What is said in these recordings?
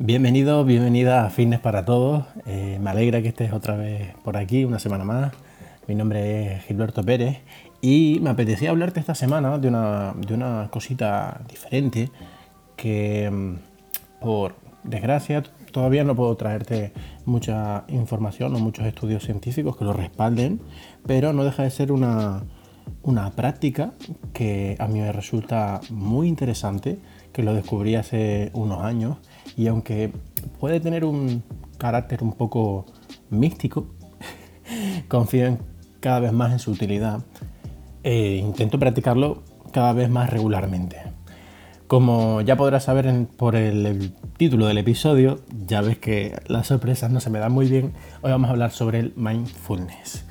Bienvenido, bienvenida a Fitness para Todos. Eh, me alegra que estés otra vez por aquí, una semana más. Mi nombre es Gilberto Pérez y me apetecía hablarte esta semana de una, de una cosita diferente que, mm, por desgracia, todavía no puedo traerte mucha información o muchos estudios científicos que lo respalden, pero no deja de ser una, una práctica que a mí me resulta muy interesante, que lo descubrí hace unos años y aunque puede tener un carácter un poco místico, confío cada vez más en su utilidad e intento practicarlo cada vez más regularmente. Como ya podrás saber por el, el, título del episodio, ya ves que las sorpresas no se me dan muy bien. Hoy vamos a hablar sobre el mindfulness.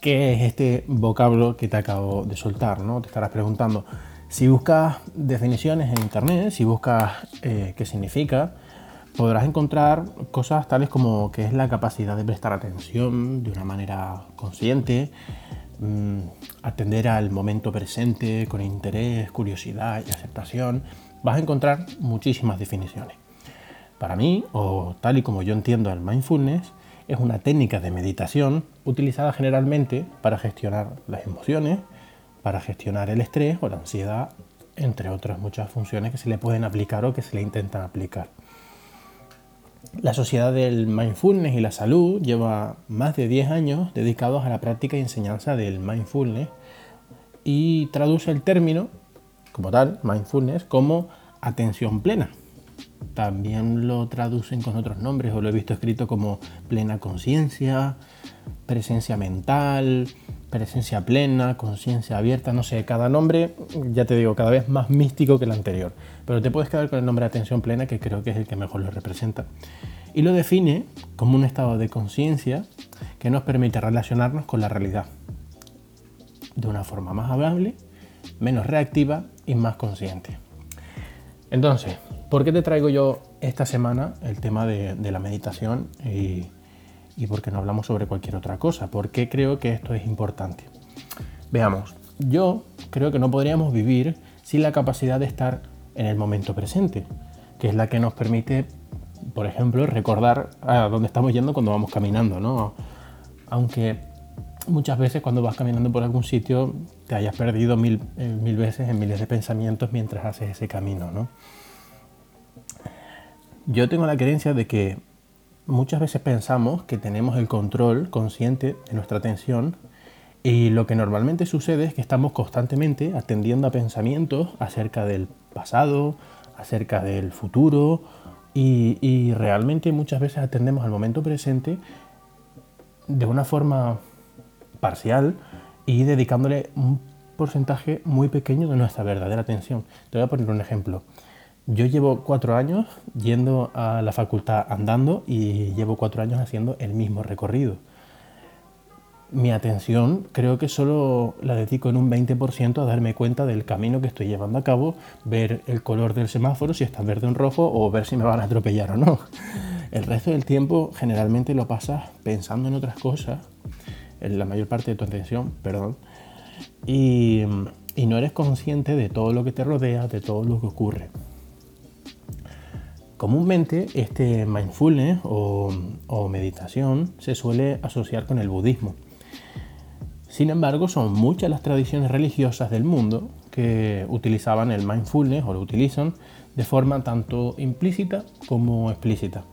¿Qué es este vocablo que te acabo de soltar? ¿no? Te estarás preguntando. Si buscas definiciones en internet, si buscas eh, qué significa, podrás encontrar cosas tales como que es la capacidad de prestar atención de una manera consciente, mmm, atender al momento presente con interés, curiosidad y aceptación. Vas a encontrar muchísimas definiciones. Para mí, o tal y como yo entiendo el mindfulness, es una técnica de meditación utilizada generalmente para gestionar las emociones, para gestionar el estrés o la ansiedad, entre otras muchas funciones que se le pueden aplicar o que se le intentan aplicar. La Sociedad del Mindfulness y la Salud lleva más de 10 años dedicados a la práctica y enseñanza del mindfulness y traduce el término, como tal, mindfulness, como atención plena. También lo traducen con otros nombres o lo he visto escrito como plena conciencia, presencia mental, presencia plena, conciencia abierta, no sé, cada nombre, ya te digo, cada vez más místico que el anterior. Pero te puedes quedar con el nombre de atención plena, que creo que es el que mejor lo representa. Y lo define como un estado de conciencia que nos permite relacionarnos con la realidad de una forma más amable, menos reactiva y más consciente. Entonces, ¿por qué te traigo yo esta semana el tema de, la meditación y, y por qué no hablamos sobre cualquier otra cosa. ¿Por qué creo que esto es importante? Veamos, yo creo que no podríamos vivir sin la capacidad de estar en el momento presente, que es la que nos permite, por ejemplo, recordar a dónde estamos yendo cuando vamos caminando, ¿no? Aunque muchas veces cuando vas caminando por algún sitio te hayas perdido mil, eh, mil veces en miles de pensamientos mientras haces ese camino, ¿no? Yo tengo la creencia de que Muchas veces pensamos que tenemos el control consciente de nuestra atención y lo que normalmente sucede es que estamos constantemente atendiendo a pensamientos acerca del pasado, acerca del futuro y, realmente muchas veces atendemos al momento presente de una forma parcial y dedicándole un porcentaje muy pequeño de nuestra verdadera atención. Te voy a poner un ejemplo. Yo llevo cuatro años yendo a la facultad andando y llevo cuatro años haciendo el mismo recorrido. Mi atención creo que solo la dedico en un 20% a darme cuenta del camino que estoy llevando a cabo, ver el color del semáforo, si está verde o rojo, o ver si me van a atropellar o no. El resto del tiempo generalmente lo pasas pensando en otras cosas, en la mayor parte de tu atención, perdón, y no eres consciente de todo lo que te rodea, de todo lo que ocurre. Comúnmente este mindfulness o, meditación se suele asociar con el budismo. Sin embargo, son muchas las tradiciones religiosas del mundo que utilizaban el mindfulness o lo utilizan de forma tanto implícita como explícita.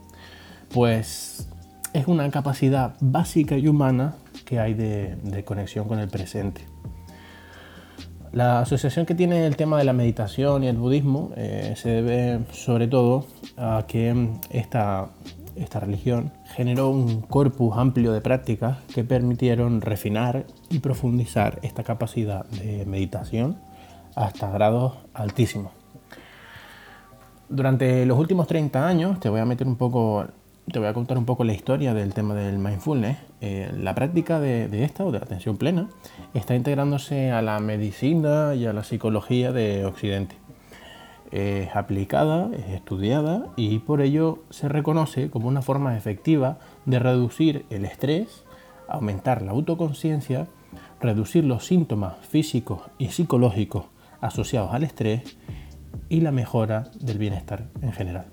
Pues es una capacidad básica y humana que hay de conexión con el presente. La asociación que tiene el tema de la meditación y el budismo eh, se debe sobre todo a que esta, esta religión generó un corpus amplio de prácticas que permitieron refinar y profundizar esta capacidad de meditación hasta grados altísimos. Durante los últimos 30 años, te voy a meter un poco te voy a contar un poco la historia del tema del mindfulness. Eh, la práctica de, esta o de la atención plena está integrándose a la medicina y a la psicología de Occidente. Es aplicada, es estudiada y por ello se reconoce como una forma efectiva de reducir el estrés, aumentar la autoconciencia, reducir los síntomas físicos y psicológicos asociados al estrés y la mejora del bienestar en general.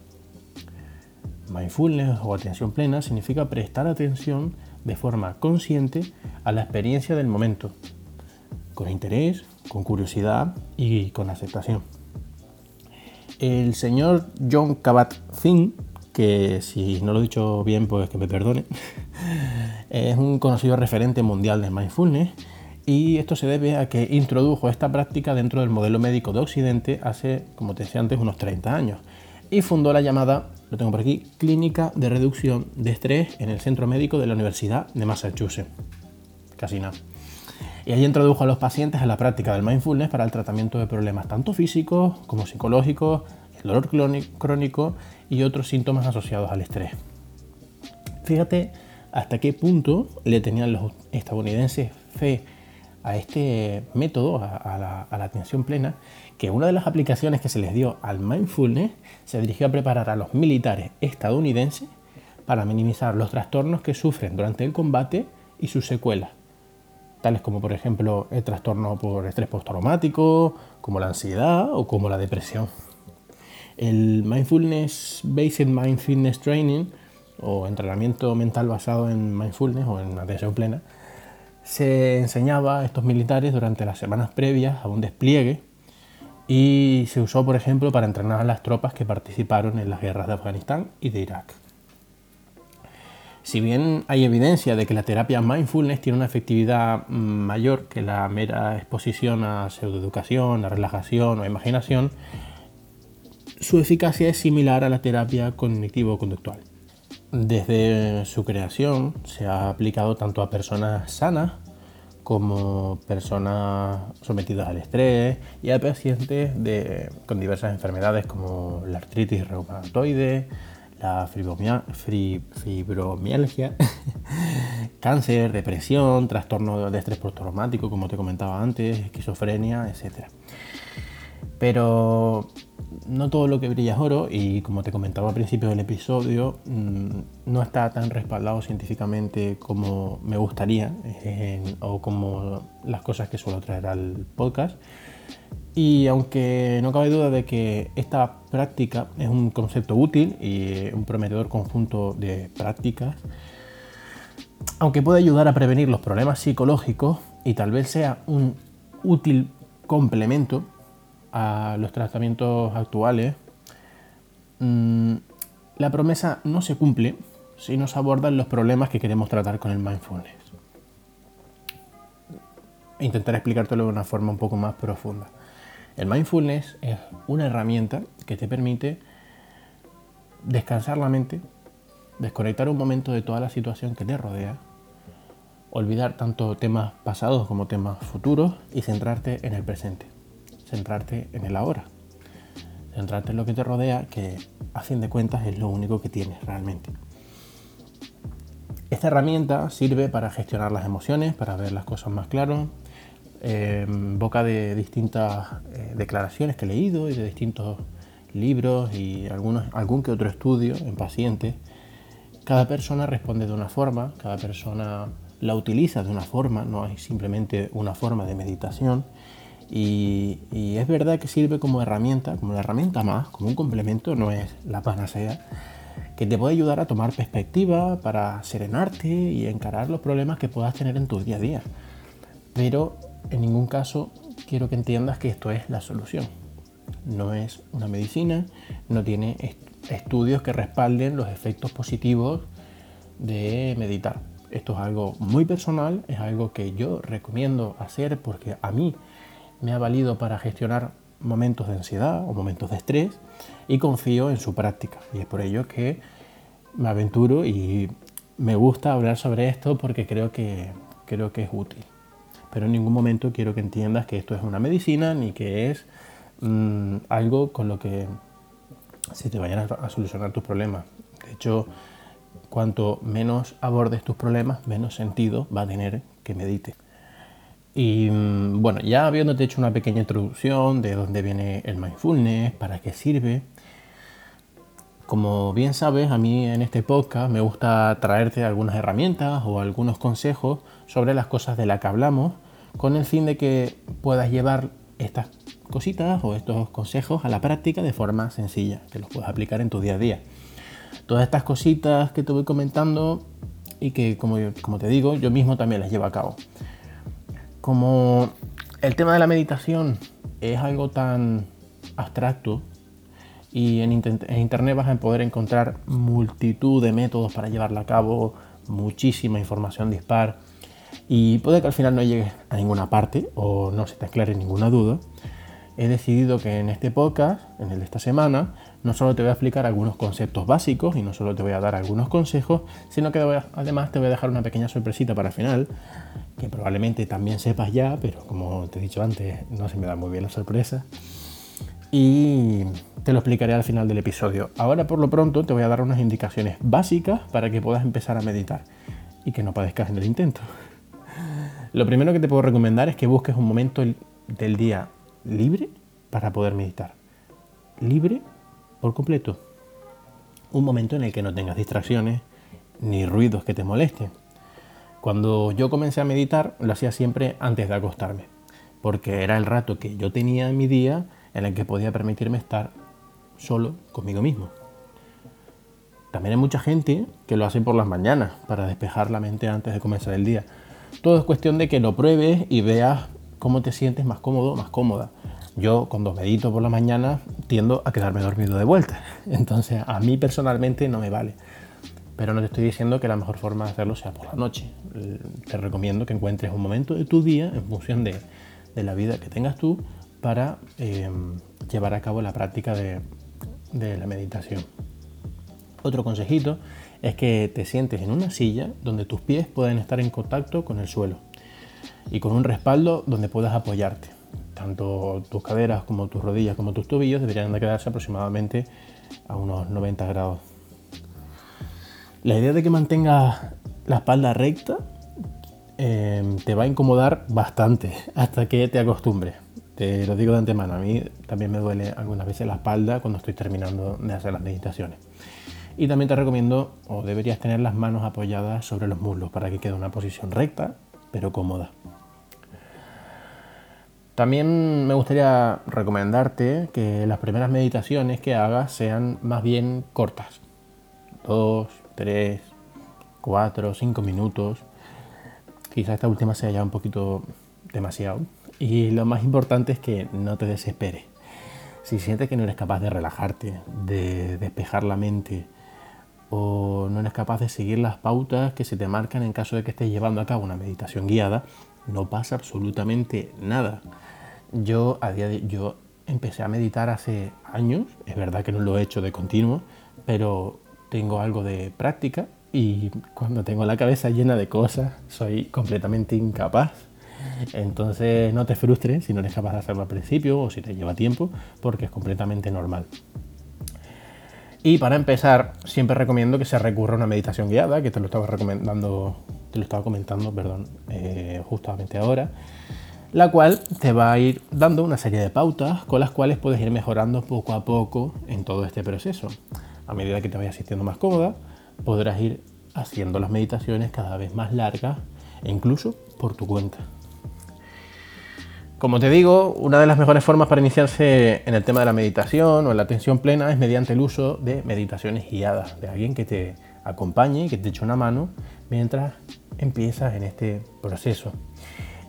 Mindfulness o atención plena significa prestar atención de forma consciente a la experiencia del momento, con interés, con curiosidad y con aceptación. El señor John Kabat-Zinn, que si no lo he dicho bien, pues que me perdone, es un conocido referente mundial de mindfulness y esto se debe a que introdujo esta práctica dentro del modelo médico de Occidente hace, como te decía antes, unos 30 años y fundó la llamada, lo tengo por aquí, Clínica de Reducción de Estrés en el Centro Médico de la Universidad de Massachusetts. Casi nada. Y allí introdujo a los pacientes a la práctica del mindfulness para el tratamiento de problemas tanto físicos como psicológicos, el dolor crónico y otros síntomas asociados al estrés. Fíjate hasta qué punto le tenían los estadounidenses fe a este método, a, la, a, la, atención plena, que una de las aplicaciones que se les dio al mindfulness se dirigió a preparar a los militares estadounidenses para minimizar los trastornos que sufren durante el combate y sus secuelas, tales como por ejemplo el trastorno por estrés postraumático, como la ansiedad o como la depresión. El Mindfulness Based Mind Fitness Training o entrenamiento mental basado en mindfulness o en atención plena se enseñaba a estos militares durante las semanas previas a un despliegue y se usó, por ejemplo, para entrenar a las tropas que participaron en las guerras de Afganistán y de Irak. Si bien hay evidencia de que la terapia mindfulness tiene una efectividad mayor que la mera exposición a pseudoeducación, a relajación o a imaginación, su eficacia es similar a la terapia cognitivo-conductual. Desde su creación se ha aplicado tanto a personas sanas como personas sometidas al estrés y a pacientes con diversas enfermedades como la artritis reumatoide, la fibromialgia, cáncer, depresión, trastorno de estrés postraumático, como te comentaba antes, esquizofrenia, etc. Pero no todo lo que brilla es oro y como te comentaba al principio del episodio, mm, no está tan respaldado científicamente como me gustaría o como las cosas que suelo traer al podcast. Y aunque no cabe duda de que esta práctica es un concepto útil y un prometedor conjunto de prácticas, aunque puede ayudar a prevenir los problemas psicológicos y tal vez sea un útil complemento a los tratamientos actuales, mm, la promesa no se cumple si no se abordan los problemas que queremos tratar con el mindfulness. Intentaré explicártelo de una forma un poco más profunda. El mindfulness es una herramienta que te permite descansar la mente, desconectar un momento de toda la situación que te rodea, olvidar tanto temas pasados como temas futuros y centrarte en el presente centrarte en el ahora. Centrarte en lo que te rodea, que a fin de cuentas es lo único que tienes realmente. Esta herramienta sirve para gestionar las emociones, para ver las cosas más claro. en boca de distintas eh, declaraciones que he leído y de distintos libros y algunos, algún que otro estudio en pacientes, cada persona responde de una forma, cada persona la utiliza de una forma, no hay simplemente una forma de meditación y, es verdad que sirve como herramienta, como una herramienta más, como un complemento, no es la panacea, que te puede ayudar a tomar perspectiva para serenarte y encarar los problemas que puedas tener en tu día a día. Pero en ningún caso quiero que entiendas que esto es la solución. No es una medicina, no tiene estudios que respalden los efectos positivos de meditar. Esto es algo muy personal, es algo que yo recomiendo hacer porque a mí me ha valido para gestionar momentos de ansiedad o momentos de estrés y confío en su práctica. Y es por ello que me aventuro y me gusta hablar sobre esto porque creo que, creo que es útil. Pero en ningún momento quiero que entiendas que esto es una medicina ni que es mm, algo con lo que se te vayan a, solucionar tus problemas. De hecho, cuanto menos abordes tus problemas, menos sentido va a tener que medites. Y mm, bueno, ya habiéndote hecho una pequeña introducción de dónde viene el mindfulness, para qué sirve, como bien sabes, a mí en este podcast me gusta traerte algunas herramientas o algunos consejos sobre las cosas de las que hablamos, con el fin de que puedas llevar estas cositas o estos consejos a la práctica de forma sencilla, que los puedas aplicar en tu día a día. Todas estas cositas que te voy comentando y que, como, como te digo, yo mismo también las llevo a cabo. Como el tema de la meditación es algo tan abstracto y en, internet vas a poder encontrar multitud de métodos para llevarla a cabo, muchísima información dispar y puede que al final no llegues a ninguna parte o no se te aclare ninguna duda. He decidido que en este podcast, en el de esta semana, no solo te voy a explicar algunos conceptos básicos y no solo te voy a dar algunos consejos, sino que además te voy a dejar una pequeña sorpresita para el final, que probablemente también sepas ya, pero como te he dicho antes, no se me da muy bien la sorpresa. Y te lo explicaré al final del episodio. Ahora por lo pronto te voy a dar unas indicaciones básicas para que puedas empezar a meditar y que no padezcas en el intento. Lo primero que te puedo recomendar es que busques un momento del día libre para poder meditar. Libre por completo. Un momento en el que no tengas distracciones ni ruidos que te molesten. Cuando yo comencé a meditar, lo hacía siempre antes de acostarme, porque era el rato que yo tenía en mi día en el que podía permitirme estar solo conmigo mismo. También hay mucha gente que lo hace por las mañanas, para despejar la mente antes de comenzar el día. Todo es cuestión de que lo pruebes y veas cómo te sientes más cómodo, más cómoda. Yo cuando medito por la mañana tiendo a quedarme dormido de vuelta. Entonces a mí personalmente no me vale. Pero no te estoy diciendo que la mejor forma de hacerlo sea por la noche. Te recomiendo que encuentres un momento de tu día en función de, la vida que tengas tú para em, llevar a cabo la práctica de, de la meditación. Otro consejito es que te sientes en una silla donde tus pies pueden estar en contacto con el suelo y con un respaldo donde puedas apoyarte tanto tus caderas como tus rodillas como tus tobillos deberían de quedarse aproximadamente a unos 90 grados. La idea de que mantengas la espalda recta em, te va a incomodar bastante hasta que te acostumbres. Te lo digo de antemano, a mí también me duele algunas veces la espalda cuando estoy terminando de hacer las meditaciones. Y también te recomiendo, o deberías tener las manos apoyadas sobre los muslos para que quede una posición recta pero cómoda. También me gustaría recomendarte que las primeras meditaciones que hagas sean más bien cortas. Dos, tres, cuatro, cinco minutos. Quizá esta última sea ya un poquito demasiado. Y lo más importante es que no te desesperes. Si sientes que no eres capaz de relajarte, de despejar la mente, o no eres capaz de seguir las pautas que se te marcan en caso de que estés llevando a cabo una meditación guiada, no pasa absolutamente nada. Yo a día de yo empecé a meditar hace años, es verdad que no lo he hecho de continuo, pero tengo algo de práctica y cuando tengo la cabeza llena de cosas soy completamente incapaz. Entonces no te frustres si no eres capaz de hacerlo al principio o si te lleva tiempo, porque es completamente normal. Y para empezar, siempre recomiendo que se recurra a una meditación guiada, que te lo estaba recomendando, te lo estaba comentando, perdón, eh, justamente ahora la cual te va a ir dando una serie de pautas con las cuales puedes ir mejorando poco a poco en todo este proceso. A medida que te vayas sintiendo más cómoda, podrás ir haciendo las meditaciones cada vez más largas e incluso por tu cuenta. Como te digo, una de las mejores formas para iniciarse en el tema de la meditación o en la atención plena es mediante el uso de meditaciones guiadas, de alguien que te acompañe y que te eche una mano mientras empiezas en este proceso.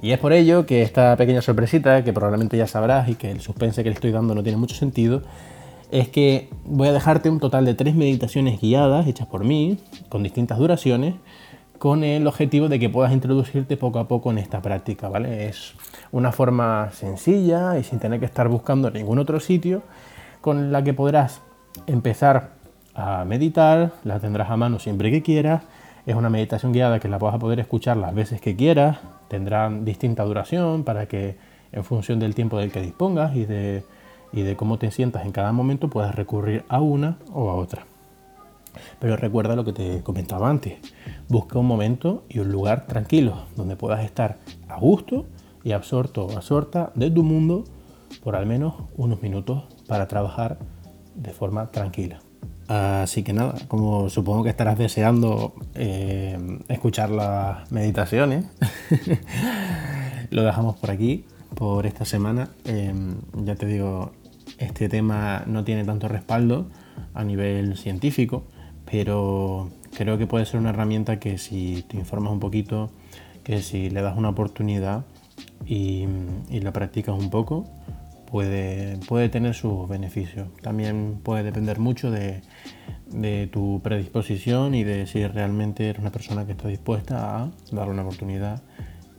Y es por ello que esta pequeña sorpresita, que probablemente ya sabrás y que el suspense que le estoy dando no tiene mucho sentido, es que voy a dejarte un total de tres meditaciones guiadas hechas por mí, con distintas duraciones, con el objetivo de que puedas introducirte poco a poco en esta práctica, ¿vale? Es una forma sencilla y sin tener que estar buscando ningún otro sitio, con la que podrás empezar a meditar, la tendrás a mano siempre que quieras, es una meditación guiada que la vas a poder escuchar las veces que quieras, tendrán distinta duración para que en función del tiempo del que dispongas y de, y de cómo te sientas en cada momento puedas recurrir a una o a otra. Pero recuerda lo que te comentaba antes, busca un momento y un lugar tranquilo donde puedas estar a gusto y absorto o absorta de tu mundo por al menos unos minutos para trabajar de forma tranquila. Así que nada, como supongo que estarás deseando eh, escuchar las meditaciones, lo dejamos por aquí, por esta semana. Em, ya te digo, este tema no tiene tanto respaldo a nivel científico, pero creo que puede ser una herramienta que si te informas un poquito, que si le das una oportunidad y, y la practicas un poco, puede, puede tener sus beneficios. También puede depender mucho de, tu predisposición y de si realmente eres una persona que está dispuesta a darle una oportunidad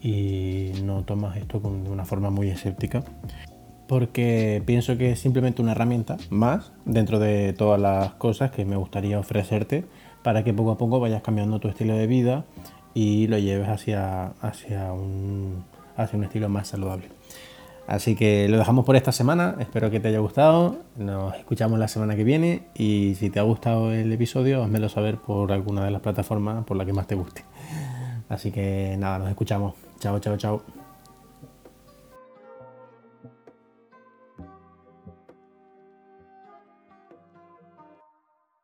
y no tomas esto de una forma muy escéptica. Porque pienso que es simplemente una herramienta más dentro de todas las cosas que me gustaría ofrecerte para que poco a poco vayas cambiando tu estilo de vida y lo lleves hacia, hacia, un, hacia un estilo más saludable. Así que lo dejamos por esta semana, espero que te haya gustado, nos escuchamos la semana que viene y si te ha gustado el episodio, házmelo saber por alguna de las plataformas por la que más te guste. Así que nada, nos escuchamos. Chao, chao, chao.